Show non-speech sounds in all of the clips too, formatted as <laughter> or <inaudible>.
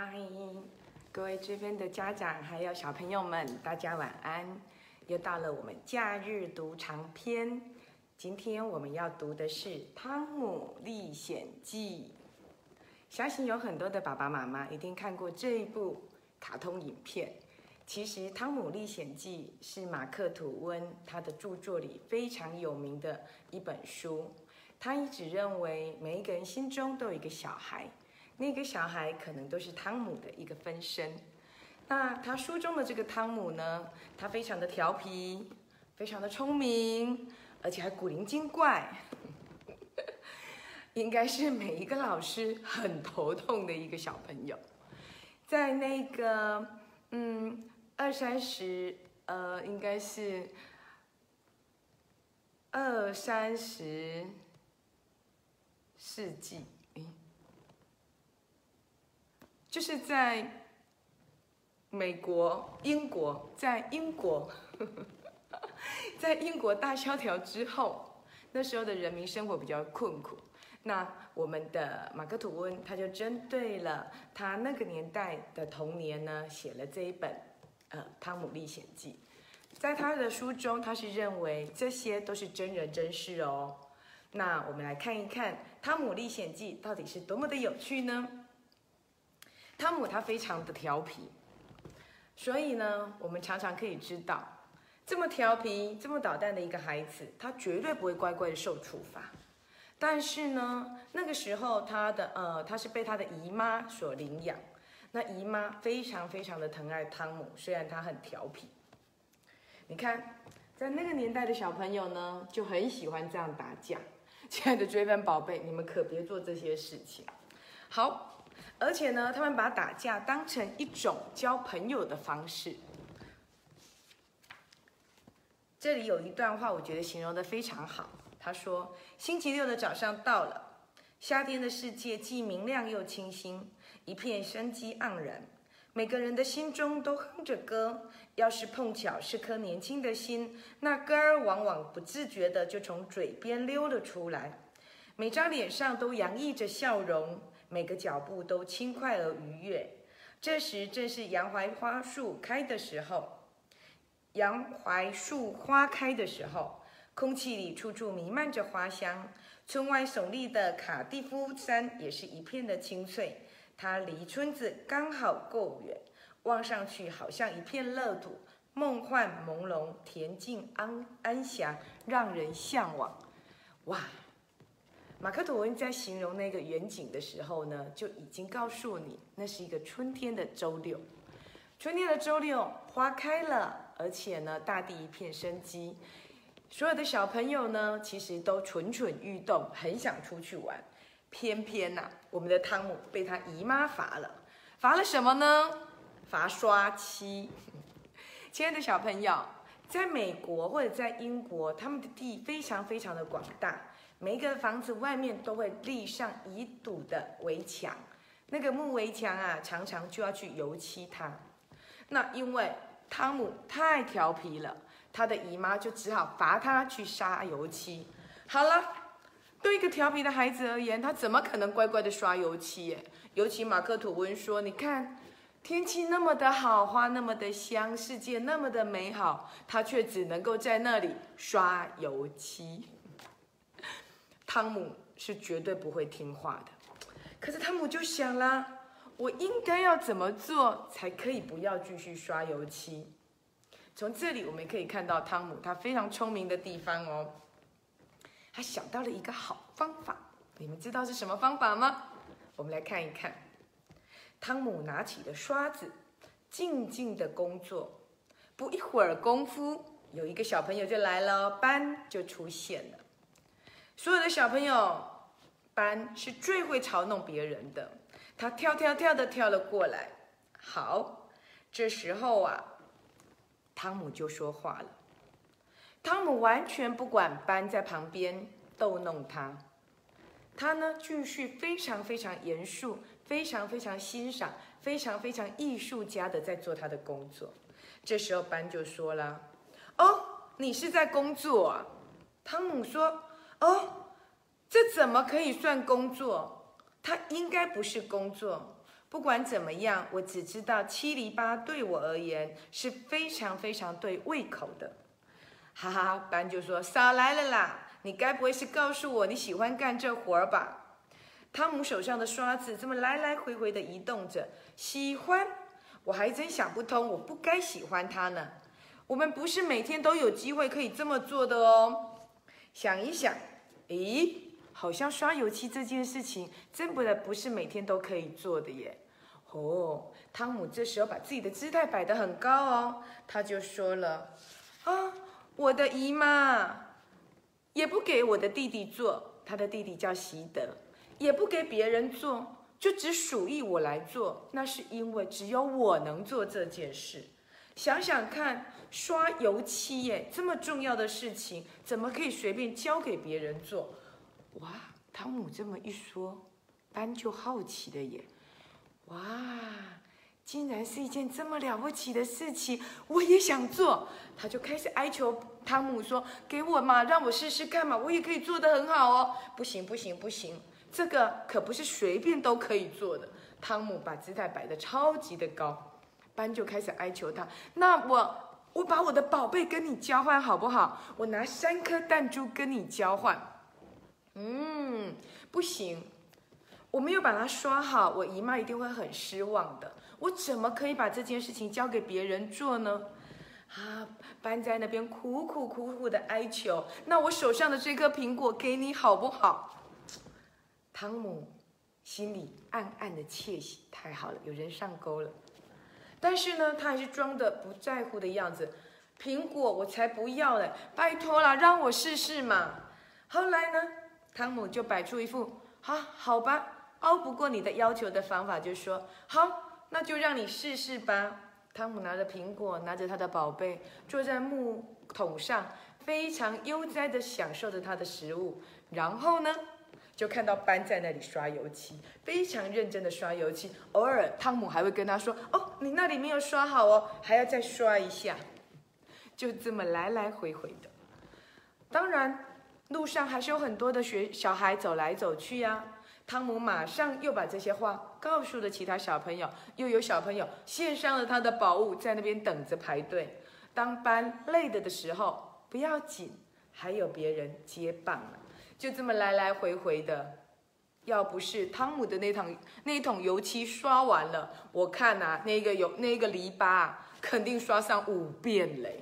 嗨，各位这边的家长还有小朋友们，大家晚安！又到了我们假日读长篇，今天我们要读的是《汤姆历险记》。相信有很多的爸爸妈妈一定看过这一部卡通影片。其实，《汤姆历险记》是马克吐温他的著作里非常有名的一本书。他一直认为每一个人心中都有一个小孩，那个小孩可能都是汤姆的一个分身。那他书中的这个汤姆呢，他非常的调皮，非常的聪明，而且还古灵精怪，<laughs> 应该是每一个老师很头痛的一个小朋友。在那个嗯二三十呃，应该是二三十。世纪，就是在美国、英国，在英国，<laughs> 在英国大萧条之后，那时候的人民生活比较困苦。那我们的马克吐温他就针对了他那个年代的童年呢，写了这一本呃《汤姆历险记》。在他的书中，他是认为这些都是真人真事哦。那我们来看一看《汤姆历险记》到底是多么的有趣呢？汤姆他非常的调皮，所以呢，我们常常可以知道，这么调皮、这么捣蛋的一个孩子，他绝对不会乖乖的受处罚。但是呢，那个时候他的呃，他是被他的姨妈所领养，那姨妈非常非常的疼爱汤姆，虽然他很调皮。你看，在那个年代的小朋友呢，就很喜欢这样打架。亲爱的追分宝贝，你们可别做这些事情。好，而且呢，他们把打架当成一种交朋友的方式。这里有一段话，我觉得形容的非常好。他说：“星期六的早上到了，夏天的世界既明亮又清新，一片生机盎然。”每个人的心中都哼着歌，要是碰巧是颗年轻的心，那歌儿往往不自觉地就从嘴边溜了出来。每张脸上都洋溢着笑容，每个脚步都轻快而愉悦。这时正是洋槐花树开的时候，洋槐树花开的时候，空气里处处弥漫着花香。村外耸立的卡蒂夫山也是一片的青翠。它离村子刚好够远，望上去好像一片乐土，梦幻朦胧，恬静安安详，让人向往。哇！马克吐温在形容那个远景的时候呢，就已经告诉你，那是一个春天的周六。春天的周六，花开了，而且呢，大地一片生机。所有的小朋友呢，其实都蠢蠢欲动，很想出去玩。偏偏呐，我们的汤姆被他姨妈罚了，罚了什么呢？罚刷漆。亲爱的小朋友，在美国或者在英国，他们的地非常非常的广大，每一个房子外面都会立上一堵的围墙，那个木围墙啊，常常就要去油漆它。那因为汤姆太调皮了，他的姨妈就只好罚他去刷油漆。好了。对一个调皮的孩子而言，他怎么可能乖乖的刷油漆？耶？尤其马克吐温说：“你看，天气那么的好，花那么的香，世界那么的美好，他却只能够在那里刷油漆。”汤姆是绝对不会听话的。可是汤姆就想啦：“我应该要怎么做才可以不要继续刷油漆？”从这里我们可以看到汤姆他非常聪明的地方哦。他想到了一个好方法，你们知道是什么方法吗？我们来看一看。汤姆拿起了刷子，静静的工作。不一会儿功夫，有一个小朋友就来了，班就出现了。所有的小朋友，班是最会嘲弄别人的。他跳跳跳的跳了过来。好，这时候啊，汤姆就说话了。汤姆完全不管班在旁边逗弄他，他呢继续非常非常严肃、非常非常欣赏、非常非常艺术家的在做他的工作。这时候班就说了：“哦，你是在工作啊？”汤姆说：“哦，这怎么可以算工作？它应该不是工作。不管怎么样，我只知道七厘八对我而言是非常非常对胃口的。哈哈，班就说少来了啦，你该不会是告诉我你喜欢干这活儿吧？汤姆手上的刷子这么来来回回的移动着，喜欢？我还真想不通，我不该喜欢它呢。我们不是每天都有机会可以这么做的哦。想一想，咦？好像刷油漆这件事情，真不的不是每天都可以做的耶。哦，汤姆这时候把自己的姿态摆得很高哦，他就说了：“啊，我的姨妈也不给我的弟弟做，他的弟弟叫席德，也不给别人做，就只属于我来做。那是因为只有我能做这件事。想想看，刷油漆耶，这么重要的事情，怎么可以随便交给别人做？”哇，汤姆这么一说，班就好奇的耶！哇，竟然是一件这么了不起的事情，我也想做。他就开始哀求汤姆说：“给我嘛，让我试试看嘛，我也可以做得很好哦。”不行不行不行，这个可不是随便都可以做的。汤姆把姿态摆得超级的高，班就开始哀求他：“那我我把我的宝贝跟你交换好不好？我拿三颗弹珠跟你交换。”嗯，不行，我没有把它刷好，我姨妈一定会很失望的。我怎么可以把这件事情交给别人做呢？啊，班在那边苦苦苦苦的哀求。那我手上的这颗苹果给你好不好？汤姆心里暗暗的窃喜，太好了，有人上钩了。但是呢，他还是装的不在乎的样子。苹果我才不要嘞，拜托了，让我试试嘛。后来呢？汤姆就摆出一副好好吧，熬不过你的要求的方法，就说好，那就让你试试吧。汤姆拿着苹果，拿着他的宝贝，坐在木桶上，非常悠哉的享受着他的食物。然后呢，就看到班在那里刷油漆，非常认真的刷油漆。偶尔汤姆还会跟他说：“哦，你那里没有刷好哦，还要再刷一下。”就这么来来回回的。当然。路上还是有很多的学小孩走来走去呀。汤姆马上又把这些话告诉了其他小朋友，又有小朋友献上了他的宝物，在那边等着排队。当班累的的时候，不要紧，还有别人接棒了。就这么来来回回的，要不是汤姆的那桶那桶油漆刷完了，我看呐，那个有那个篱笆肯定刷上五遍嘞。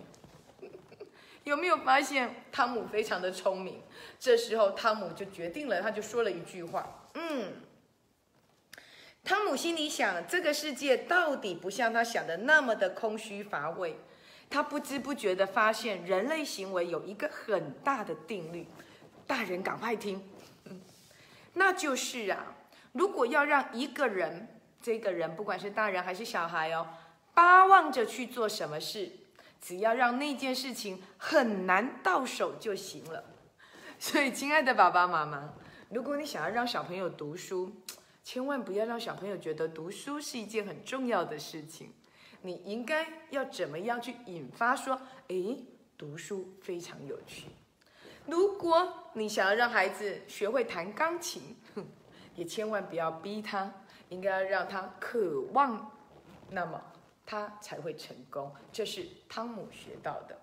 <laughs> 有没有发现汤姆非常的聪明？这时候汤姆就决定了，他就说了一句话：“嗯。”汤姆心里想，这个世界到底不像他想的那么的空虚乏味。他不知不觉的发现，人类行为有一个很大的定律。大人赶快听，那就是啊，如果要让一个人，这个人不管是大人还是小孩哦，巴望着去做什么事。只要让那件事情很难到手就行了。所以，亲爱的爸爸妈妈，如果你想要让小朋友读书，千万不要让小朋友觉得读书是一件很重要的事情。你应该要怎么样去引发说，诶，读书非常有趣。如果你想要让孩子学会弹钢琴，也千万不要逼他，应该要让他渴望。那么。他才会成功，这是汤姆学到的。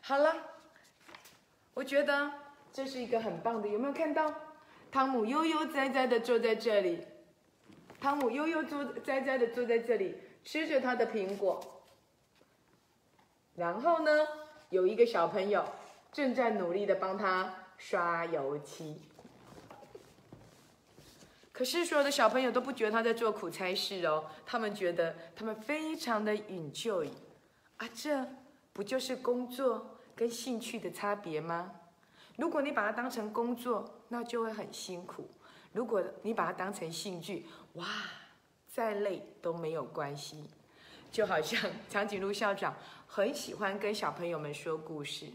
好了，我觉得这是一个很棒的，有没有看到？汤姆悠悠哉哉的坐在这里，汤姆悠悠坐哉哉的坐在这里，吃着他的苹果。然后呢，有一个小朋友正在努力的帮他刷油漆。可是所有的小朋友都不觉得他在做苦差事哦，他们觉得他们非常的 enjoy，啊，这不就是工作跟兴趣的差别吗？如果你把它当成工作，那就会很辛苦；如果你把它当成兴趣，哇，再累都没有关系。就好像 <laughs> 长颈鹿校长很喜欢跟小朋友们说故事，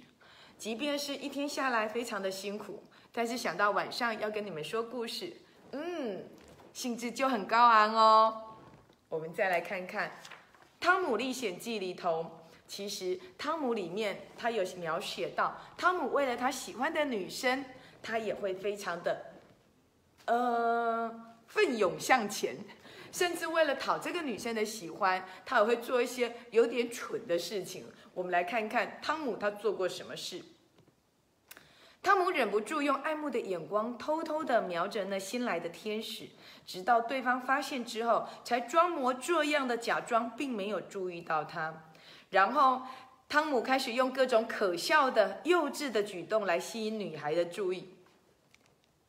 即便是一天下来非常的辛苦，但是想到晚上要跟你们说故事。嗯，兴致就很高昂哦。我们再来看看《汤姆历险记》里头，其实汤姆里面他有描写到，汤姆为了他喜欢的女生，他也会非常的呃奋勇向前。甚至为了讨这个女生的喜欢，他也会做一些有点蠢的事情。我们来看看汤姆他做过什么事。汤姆忍不住用爱慕的眼光偷偷地瞄着那新来的天使，直到对方发现之后，才装模作样的假装并没有注意到他。然后，汤姆开始用各种可笑的、幼稚的举动来吸引女孩的注意。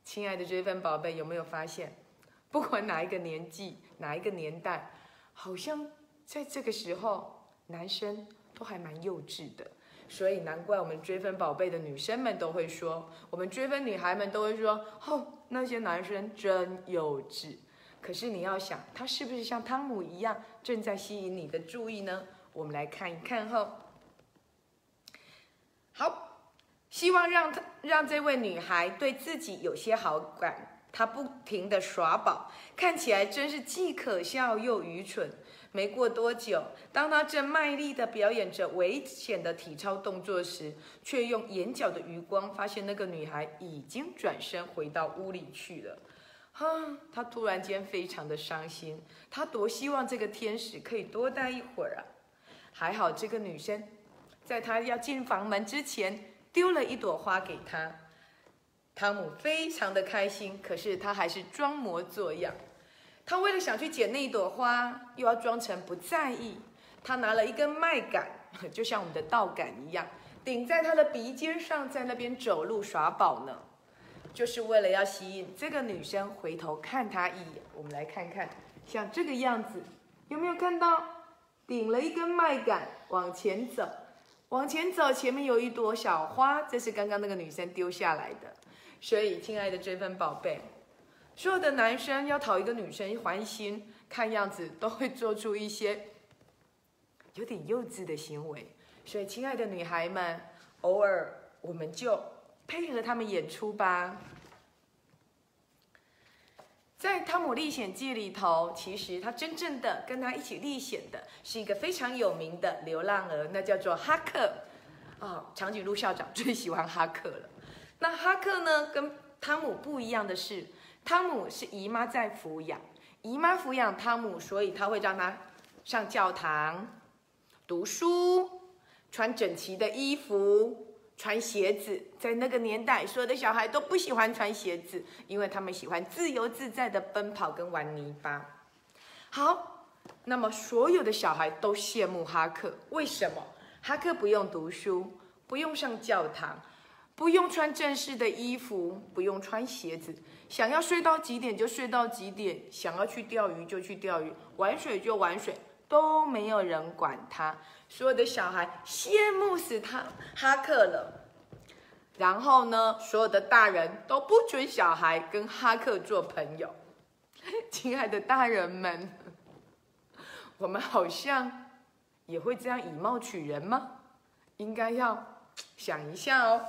亲爱的追分宝贝，有没有发现，不管哪一个年纪、哪一个年代，好像在这个时候，男生都还蛮幼稚的。所以难怪我们追分宝贝的女生们都会说，我们追分女孩们都会说，哦，那些男生真幼稚。可是你要想，他是不是像汤姆一样，正在吸引你的注意呢？我们来看一看哈。好，希望让他让这位女孩对自己有些好感，她不停地耍宝，看起来真是既可笑又愚蠢。没过多久，当他正卖力地表演着危险的体操动作时，却用眼角的余光发现那个女孩已经转身回到屋里去了。哈，他突然间非常的伤心。他多希望这个天使可以多待一会儿啊！还好这个女生，在他要进房门之前丢了一朵花给他。汤姆非常的开心，可是他还是装模作样。他为了想去捡那一朵花，又要装成不在意。他拿了一根麦秆，<laughs> 就像我们的稻杆一样，顶在他的鼻尖上，在那边走路耍宝呢，就是为了要吸引这个女生回头看他一眼。我们来看看，像这个样子，有没有看到？顶了一根麦秆往前走，往前走，前面有一朵小花，这是刚刚那个女生丢下来的。所以，亲爱的追分宝贝。所有的男生要讨一个女生欢心，看样子都会做出一些有点幼稚的行为。所以，亲爱的女孩们，偶尔我们就配合他们演出吧。在《汤姆历险记》里头，其实他真正的跟他一起历险的是一个非常有名的流浪儿，那叫做哈克。啊，长颈鹿校长最喜欢哈克了。那哈克呢，跟汤姆不一样的是。汤姆是姨妈在抚养，姨妈抚养汤姆，所以他会让他上教堂、读书、穿整齐的衣服、穿鞋子。在那个年代，所有的小孩都不喜欢穿鞋子，因为他们喜欢自由自在的奔跑跟玩泥巴。好，那么所有的小孩都羡慕哈克，为什么？哈克不用读书，不用上教堂。不用穿正式的衣服，不用穿鞋子，想要睡到几点就睡到几点，想要去钓鱼就去钓鱼，玩水就玩水，都没有人管他。所有的小孩羡慕死他哈克了。然后呢，所有的大人都不准小孩跟哈克做朋友。<laughs> 亲爱的大人们，我们好像也会这样以貌取人吗？应该要想一下哦。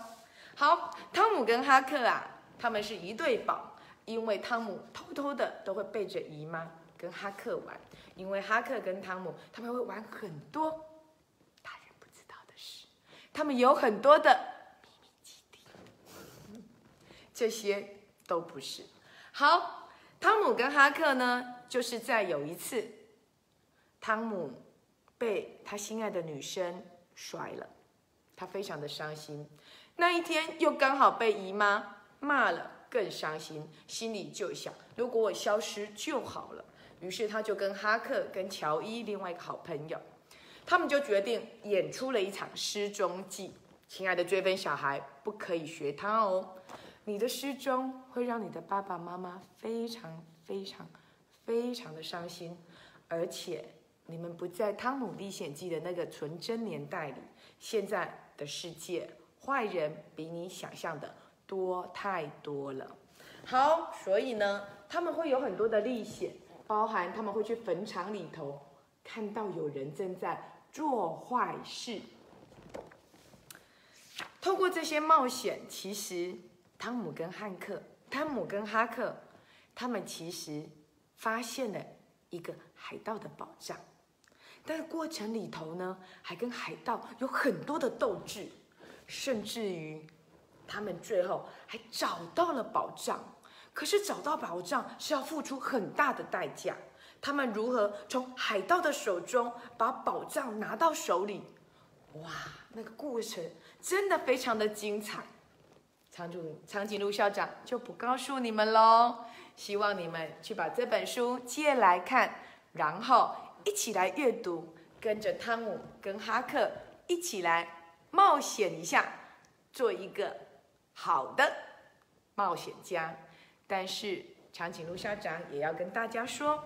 好，汤姆跟哈克啊，他们是一对宝，因为汤姆偷偷的都会背着姨妈跟哈克玩，因为哈克跟汤姆他们会玩很多大人不知道的事，他们有很多的秘密基地，这些都不是。好，汤姆跟哈克呢，就是在有一次，汤姆被他心爱的女生甩了，他非常的伤心。那一天又刚好被姨妈骂了，更伤心，心里就想：如果我消失就好了。于是他就跟哈克、跟乔伊另外一个好朋友，他们就决定演出了一场失踪记。亲爱的追分小孩，不可以学他哦！你的失踪会让你的爸爸妈妈非常非常非常的伤心，而且你们不在《汤姆历险记》的那个纯真年代里，现在的世界。坏人比你想象的多太多了。好，所以呢，他们会有很多的历险，包含他们会去坟场里头看到有人正在做坏事。透过这些冒险，其实汤姆跟汉克、汤姆跟哈克，他们其实发现了一个海盗的宝藏，但是过程里头呢，还跟海盗有很多的斗志。甚至于，他们最后还找到了宝藏。可是找到宝藏是要付出很大的代价。他们如何从海盗的手中把宝藏拿到手里。哇，那个过程真的非常的精彩。长主长颈鹿校长就不告诉你们喽，希望你们去把这本书借来看，然后一起来阅读，跟着汤姆跟哈克一起来冒险一下，做一个好的冒险家。但是长颈鹿校长也要跟大家说，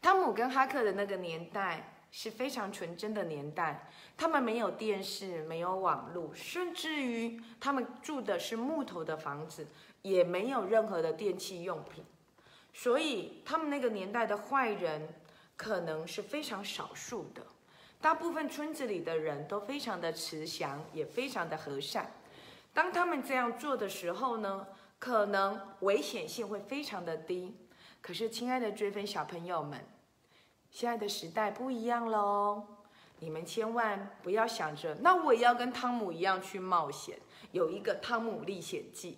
汤姆跟哈克的那个年代。是非常纯真的年代，他们没有电视，没有网络，甚至于他们住的是木头的房子，也没有任何的电器用品，所以他们那个年代的坏人可能是非常少数的，大部分村子里的人都非常的慈祥，也非常的和善。当他们这样做的时候呢，可能危险性会非常的低。可是，亲爱的追分小朋友们。现在的时代不一样喽，你们千万不要想着，那我也要跟汤姆一样去冒险，有一个《汤姆历险记》，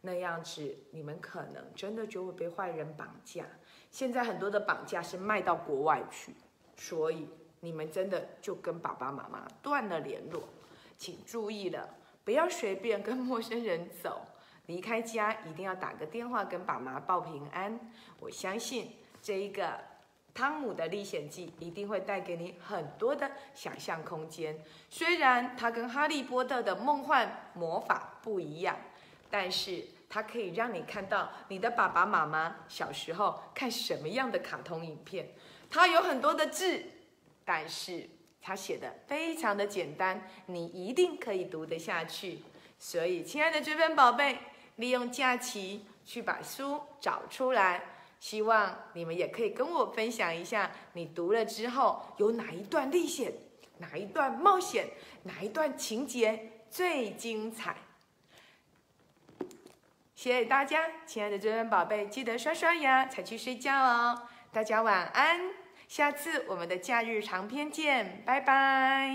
那样子你们可能真的就会被坏人绑架。现在很多的绑架是卖到国外去，所以你们真的就跟爸爸妈妈断了联络，请注意了，不要随便跟陌生人走，离开家一定要打个电话跟爸妈报平安。我相信这一个。汤姆的历险记一定会带给你很多的想象空间。虽然它跟哈利波特的梦幻魔法不一样，但是它可以让你看到你的爸爸妈妈小时候看什么样的卡通影片。它有很多的字，但是它写的非常的简单，你一定可以读得下去。所以，亲爱的追分宝贝，利用假期去把书找出来。希望你们也可以跟我分享一下，你读了之后有哪一段历险，哪一段冒险，哪一段情节最精彩？谢谢大家，亲爱的追分宝贝，记得刷刷牙才去睡觉哦。大家晚安，下次我们的假日长篇见，拜拜。